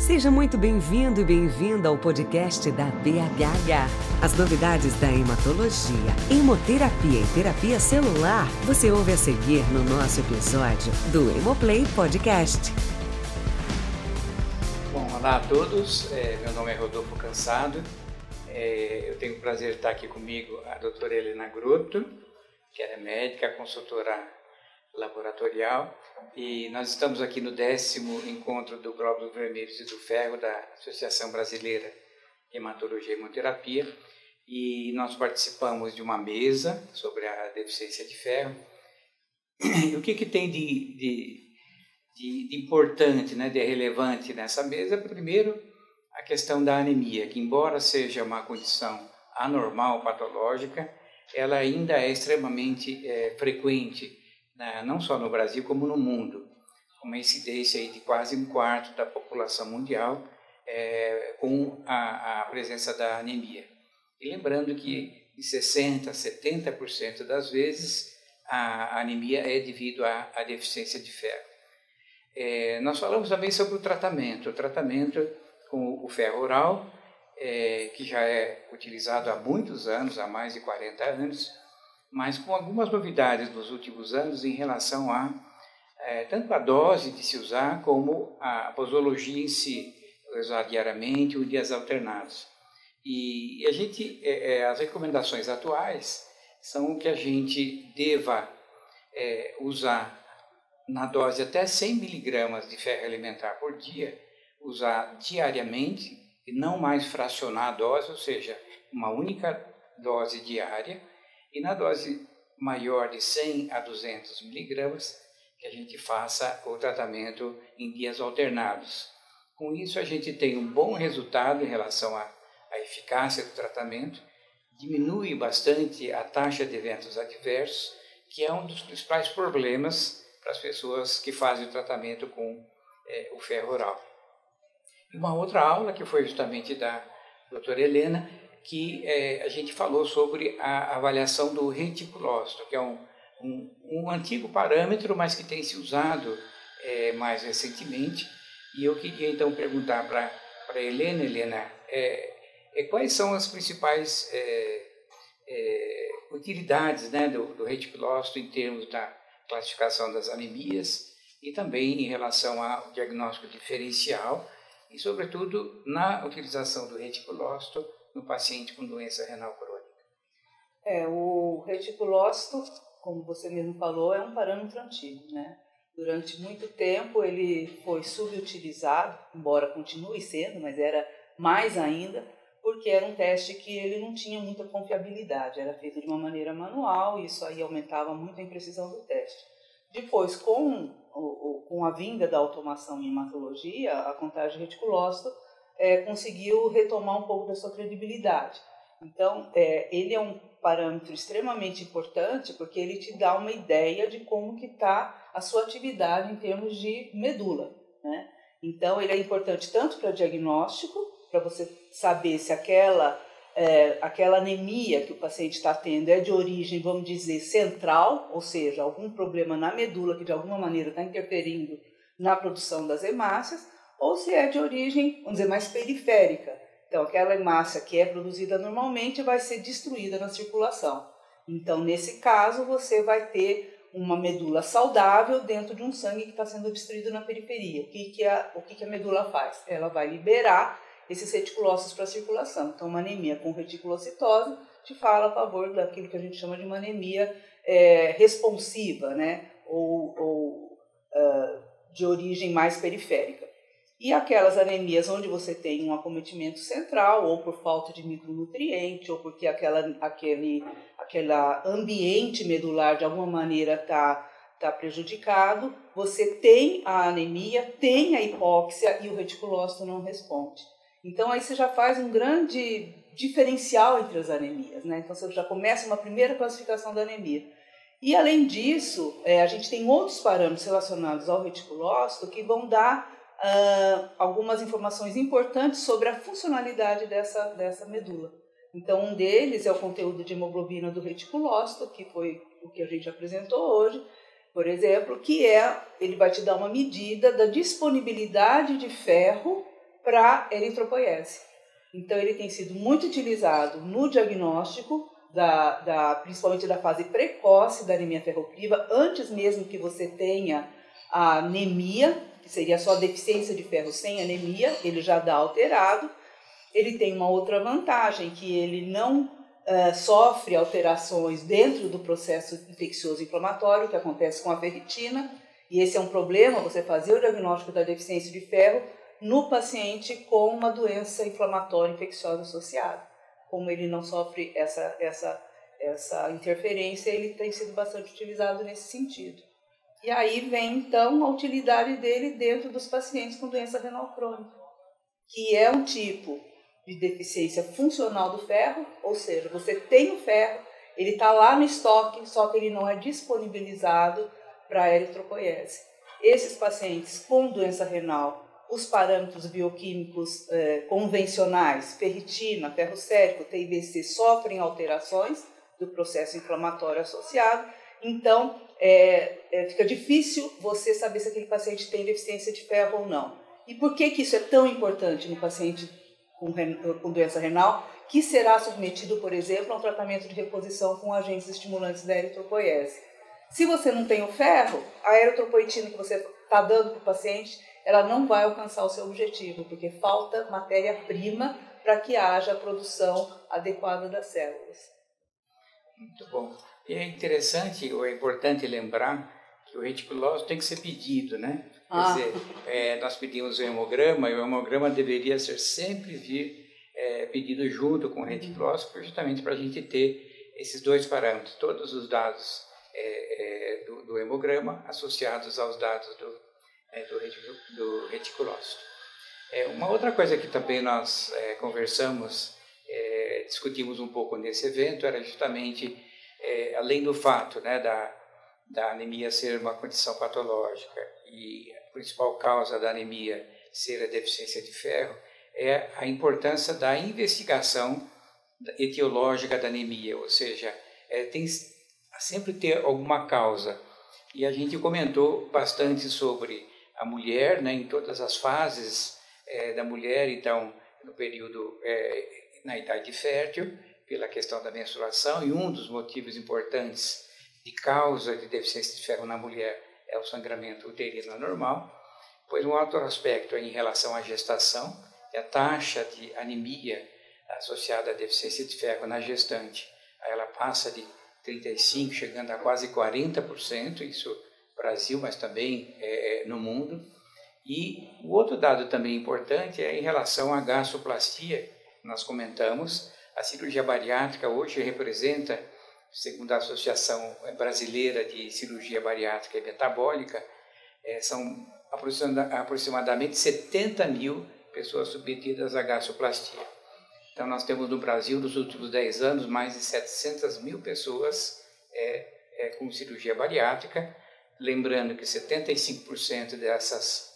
Seja muito bem-vindo e bem-vinda ao podcast da BHH. As novidades da hematologia, hemoterapia e terapia celular você ouve a seguir no nosso episódio do Hemoplay Podcast. Bom, olá a todos, é, meu nome é Rodolfo Cansado. É, eu tenho o prazer de estar aqui comigo a doutora Helena Grotto, que é médica, consultora laboratorial e nós estamos aqui no décimo encontro do Glóbulos Vermelhos e do Ferro da Associação Brasileira de Hematologia e Hemoterapia e nós participamos de uma mesa sobre a deficiência de ferro. E o que, que tem de, de, de, de importante, né, de relevante nessa mesa? Primeiro, a questão da anemia, que embora seja uma condição anormal, patológica, ela ainda é extremamente é, frequente né, não só no Brasil como no mundo, uma incidência de quase um quarto da população mundial é, com a, a, presença da anemia. E lembrando que de 60% a 70% das vezes a anemia é devido à, à deficiência de ferro. É, nós falamos também sobre o tratamento, o tratamento com o ferro oral, é, que já é utilizado há muitos anos, há mais de 40 anos, mas com algumas novidades nos últimos anos em relação a é, tanto a dose de se usar como a posologia em si, usar diariamente ou dias alternados. E a gente, é, as recomendações atuais são que a gente deva é, usar na dose até 100 miligramas de ferro alimentar por dia, usar diariamente e não mais fracionar a dose, ou seja, uma única dose diária, e na dose maior de 100 a 200 miligramas, que a gente faça o tratamento em dias alternados. Com isso, a gente tem um bom resultado em relação à, à eficácia do tratamento, diminui bastante a taxa de eventos adversos, que é um dos principais problemas para as pessoas que fazem o tratamento com é, o ferro oral. E uma outra aula, que foi justamente da doutora Helena, que é, a gente falou sobre a avaliação do reticulócito, que é um, um, um antigo parâmetro, mas que tem se usado é, mais recentemente. E eu queria então perguntar para a Helena, Helena, é, é, quais são as principais é, é, utilidades né, do, do reticulócito em termos da classificação das anemias e também em relação ao diagnóstico diferencial e, sobretudo, na utilização do reticulócito no paciente com doença renal crônica? É, o reticulócito, como você mesmo falou, é um parâmetro antigo, né? Durante muito tempo ele foi subutilizado, embora continue sendo, mas era mais ainda, porque era um teste que ele não tinha muita confiabilidade, era feito de uma maneira manual e isso aí aumentava muito a imprecisão do teste. Depois, com, o, com a vinda da automação em hematologia, a contagem reticulócito é, conseguiu retomar um pouco da sua credibilidade. Então, é, ele é um parâmetro extremamente importante porque ele te dá uma ideia de como que está a sua atividade em termos de medula. Né? Então, ele é importante tanto para diagnóstico, para você saber se aquela, é, aquela anemia que o paciente está tendo é de origem, vamos dizer, central, ou seja, algum problema na medula que de alguma maneira está interferindo na produção das hemácias, ou se é de origem, vamos dizer, mais periférica. Então, aquela hemácia que é produzida normalmente vai ser destruída na circulação. Então, nesse caso, você vai ter uma medula saudável dentro de um sangue que está sendo destruído na periferia. O que, que, a, o que, que a medula faz? Ela vai liberar esses reticulócitos para a circulação. Então, uma anemia com reticulocitose te fala a favor daquilo que a gente chama de uma anemia é, responsiva, né? ou, ou uh, de origem mais periférica. E aquelas anemias onde você tem um acometimento central, ou por falta de micronutriente, ou porque aquela, aquele aquela ambiente medular de alguma maneira está tá prejudicado, você tem a anemia, tem a hipóxia e o reticulócito não responde. Então aí você já faz um grande diferencial entre as anemias, né? Então você já começa uma primeira classificação da anemia. E além disso, é, a gente tem outros parâmetros relacionados ao reticulócito que vão dar uh, algumas informações importantes sobre a funcionalidade dessa, dessa medula. Então, um deles é o conteúdo de hemoglobina do reticulócito, que foi o que a gente apresentou hoje, por exemplo, que é, ele vai te dar uma medida da disponibilidade de ferro para eritropoiese. Então, ele tem sido muito utilizado no diagnóstico, da, da, principalmente da fase precoce da anemia ferropriva, antes mesmo que você tenha a anemia, seria só deficiência de ferro sem anemia, ele já dá alterado. Ele tem uma outra vantagem, que ele não uh, sofre alterações dentro do processo infeccioso inflamatório que acontece com a ferritina, e esse é um problema, você fazer o diagnóstico da deficiência de ferro no paciente com uma doença inflamatória infecciosa associada. Como ele não sofre essa, essa, essa interferência, ele tem sido bastante utilizado nesse sentido. E aí vem então a utilidade dele dentro dos pacientes com doença renal crônica, que é um tipo de deficiência funcional do ferro, ou seja, você tem o ferro, ele está lá no estoque, só que ele não é disponibilizado para a eritropoiese. Esses pacientes com doença renal, os parâmetros bioquímicos eh, convencionais, ferritina, ferro sérico, TIBC, sofrem alterações do processo inflamatório associado, então é, é, fica difícil você saber se aquele paciente tem deficiência de ferro ou não. E por que, que isso é tão importante no paciente com, com doença renal, que será submetido, por exemplo, a um tratamento de reposição com agentes estimulantes da eritropoiese? Se você não tem o ferro, a eritropoetina que você está dando para o paciente, ela não vai alcançar o seu objetivo, porque falta matéria-prima para que haja a produção adequada das células. Muito bom. E é interessante ou é importante lembrar que o reticulose tem que ser pedido, né? Ah. Quer dizer, é, nós pedimos o hemograma e o hemograma deveria ser sempre vir é, pedido junto com o reticulose, justamente para a gente ter esses dois parâmetros, todos os dados é, é, do, do, hemograma associados aos dados do, é, do, do reticulócito. É, uma outra coisa que também nós é, conversamos, discutimos um pouco nesse evento, era justamente, é, além do fato né, da, da anemia ser uma condição patológica e a principal causa da anemia ser a deficiência de ferro, é a importância da investigação etiológica da anemia, ou seja, é, tem sempre ter alguma causa. E a gente comentou bastante sobre a mulher, né, em todas as fases é, da mulher, então, no período, é, na idade fértil, pela questão da menstruação, e um dos motivos importantes de causa de deficiência de ferro na mulher é o sangramento uterino anormal, pois um outro aspecto é em relação à gestação, é a taxa de anemia associada à deficiência de ferro na gestante, ela passa de 35, chegando a quase 40%, isso no Brasil, mas também é, no mundo. E o outro dado também importante é em relação à gastroplastia, nós comentamos, a cirurgia bariátrica hoje representa, segundo a Associação Brasileira de Cirurgia Bariátrica e Metabólica, é, são aproximadamente 70 mil pessoas submetidas à gastroplastia. Então, nós temos no Brasil, nos últimos 10 anos, mais de 700 mil pessoas é, é, com cirurgia bariátrica. Lembrando que 75% dessas,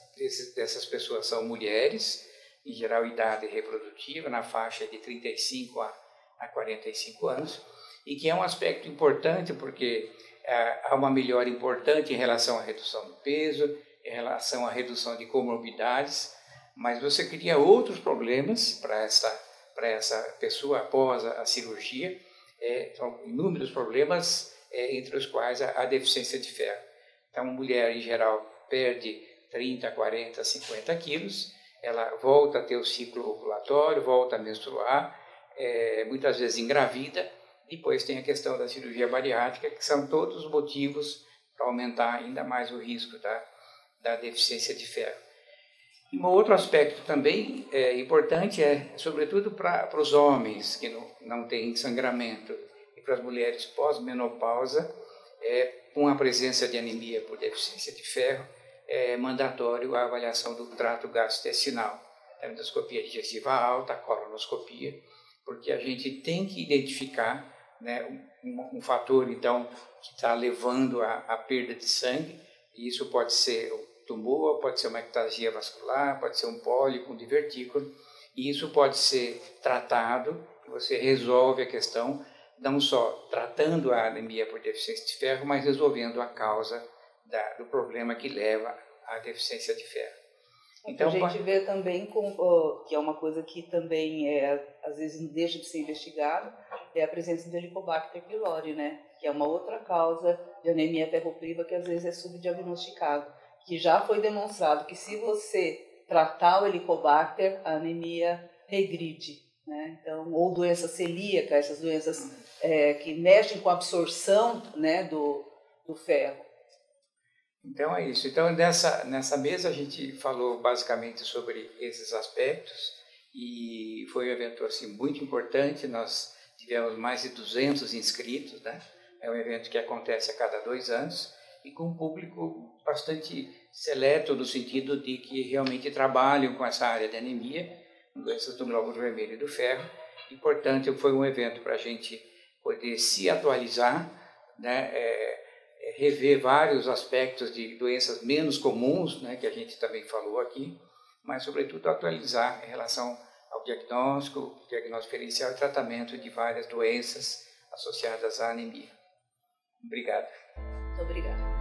dessas pessoas são mulheres, em geral idade reprodutiva, na faixa de 35 a, a 45 anos, e que é um aspecto importante porque é, há uma melhora importante em relação à redução do peso, em relação à redução de comorbidades, mas você cria outros problemas para essa essa pessoa após a, a cirurgia. É, são inúmeros problemas, é, entre os quais a, a, deficiência de ferro. Então, a mulher, em geral, perde 30, 40, 50 quilos, ela volta a ter o ciclo ovulatório, volta a menstruar, é, muitas vezes engravida, depois tem a questão da cirurgia bariátrica, que são todos os motivos para aumentar ainda mais o risco da, da deficiência de ferro. Um outro aspecto também é, importante é, sobretudo para os homens que não, não têm sangramento e para as mulheres pós-menopausa, é, com a presença de anemia por deficiência de ferro, é mandatório a avaliação do trato gastrointestinal, a endoscopia digestiva alta, a colonoscopia, porque a gente tem que identificar né, um, um fator então que está levando à perda de sangue, e isso pode ser tumor, pode ser uma ectasia vascular, pode ser um pólipo, um divertículo, e isso pode ser tratado, você resolve a questão, não só tratando a anemia por deficiência de ferro, mas resolvendo a causa da, do problema que leva à deficiência de ferro. Então, a gente vê também com, que é uma coisa que também é, às vezes não deixa de ser investigado, é a presença do Helicobacter pylori, né? Que é uma outra causa de anemia ferropriva que às vezes é subdiagnosticado. Que já foi demonstrado que se você tratar o Helicobacter, a anemia regride. Né? Então, ou doença celíaca, essas doenças é, que mexem com a absorção né, do, do ferro. Então é isso. Então nessa nessa mesa a gente falou basicamente sobre esses aspectos e foi um evento assim muito importante. Nós tivemos mais de 200 inscritos, né? É um evento que acontece a cada dois anos e com um público bastante seleto no sentido de que realmente trabalham com essa área de anemia, doenças do glóbulo vermelho e do ferro. E portanto foi um evento para a gente poder se atualizar, né? É, rever vários aspectos de doenças menos comuns, né, que a gente também falou aqui, mas, sobretudo, atualizar em relação ao diagnóstico, diagnóstico diferencial e tratamento de várias doenças associadas à anemia. Obrigado. Muito obrigada.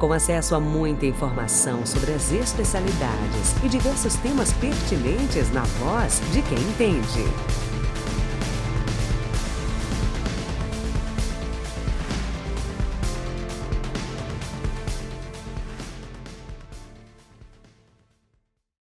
Com acesso a muita informação sobre as especialidades e diversos temas pertinentes na voz de quem entende.